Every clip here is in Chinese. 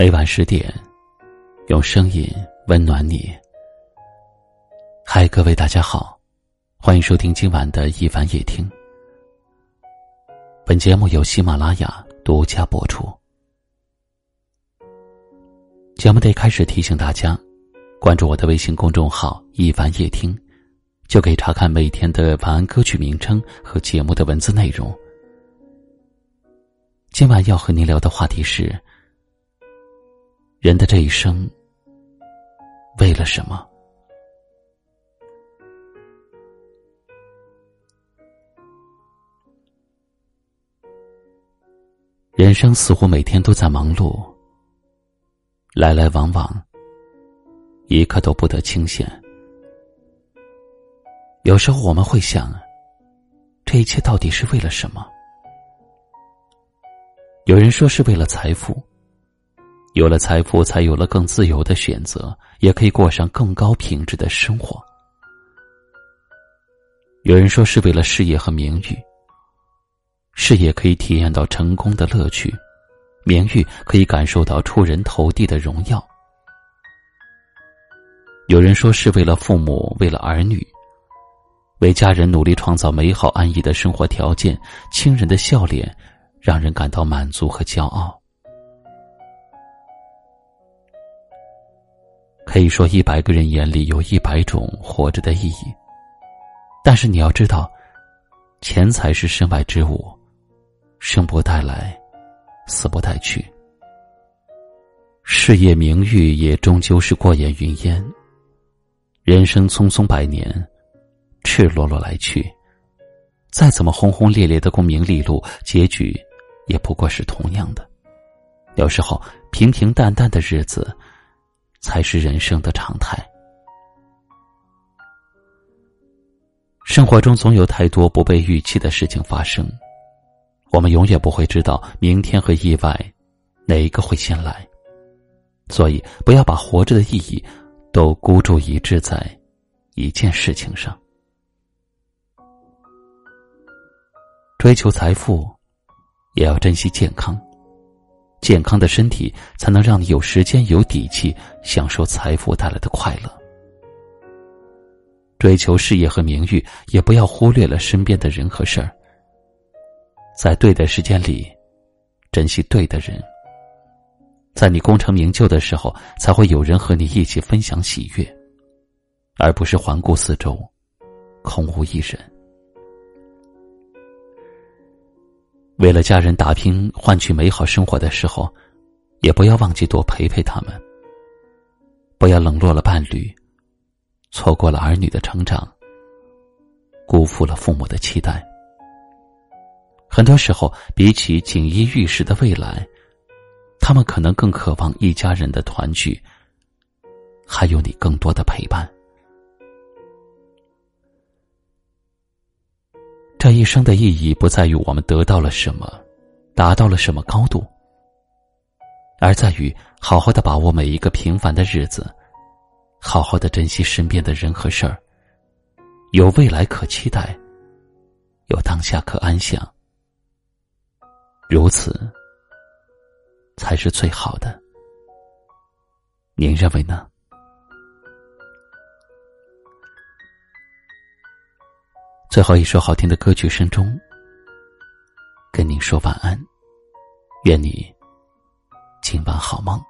每晚十点，用声音温暖你。嗨，各位大家好，欢迎收听今晚的一凡夜听。本节目由喜马拉雅独家播出。节目的一开始提醒大家，关注我的微信公众号“一凡夜听”，就可以查看每天的晚安歌曲名称和节目的文字内容。今晚要和您聊的话题是。人的这一生，为了什么？人生似乎每天都在忙碌，来来往往，一刻都不得清闲。有时候我们会想，这一切到底是为了什么？有人说是为了财富。有了财富，才有了更自由的选择，也可以过上更高品质的生活。有人说是为了事业和名誉，事业可以体验到成功的乐趣，名誉可以感受到出人头地的荣耀。有人说是为了父母，为了儿女，为家人努力创造美好安逸的生活条件，亲人的笑脸让人感到满足和骄傲。可以说，一百个人眼里有一百种活着的意义。但是你要知道，钱财是身外之物，生不带来，死不带去。事业名誉也终究是过眼云烟。人生匆匆百年，赤裸裸来去，再怎么轰轰烈烈的功名利禄，结局也不过是同样的。有时候，平平淡淡的日子。才是人生的常态。生活中总有太多不被预期的事情发生，我们永远不会知道明天和意外哪一个会先来，所以不要把活着的意义都孤注一掷在一件事情上。追求财富，也要珍惜健康。健康的身体才能让你有时间、有底气享受财富带来的快乐。追求事业和名誉，也不要忽略了身边的人和事儿。在对的时间里，珍惜对的人。在你功成名就的时候，才会有人和你一起分享喜悦，而不是环顾四周，空无一人。为了家人打拼，换取美好生活的时候，也不要忘记多陪陪他们。不要冷落了伴侣，错过了儿女的成长，辜负了父母的期待。很多时候，比起锦衣玉食的未来，他们可能更渴望一家人的团聚，还有你更多的陪伴。这一生的意义不在于我们得到了什么，达到了什么高度，而在于好好的把握每一个平凡的日子，好好的珍惜身边的人和事儿，有未来可期待，有当下可安享，如此才是最好的。您认为呢？最后一首好听的歌曲声中，跟您说晚安，愿你今晚好梦。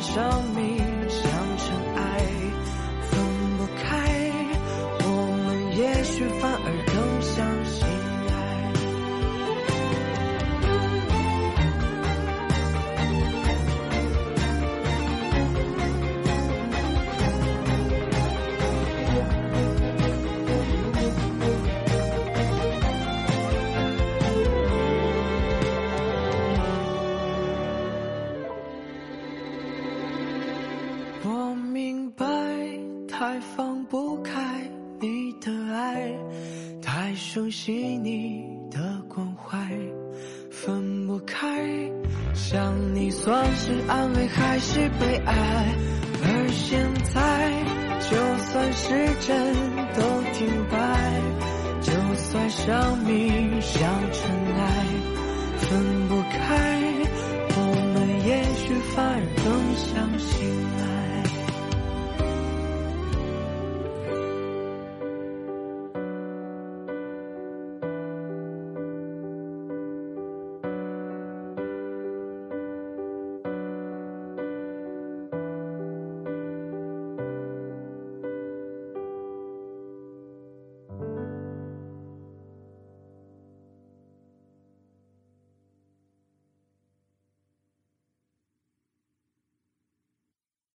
生命像尘埃，分不开，我们也许反而我明白太放不开你的爱，太熟悉你的关怀，分不开。想你算是安慰还是悲哀？而现在，就算时针都停摆，就算生命像尘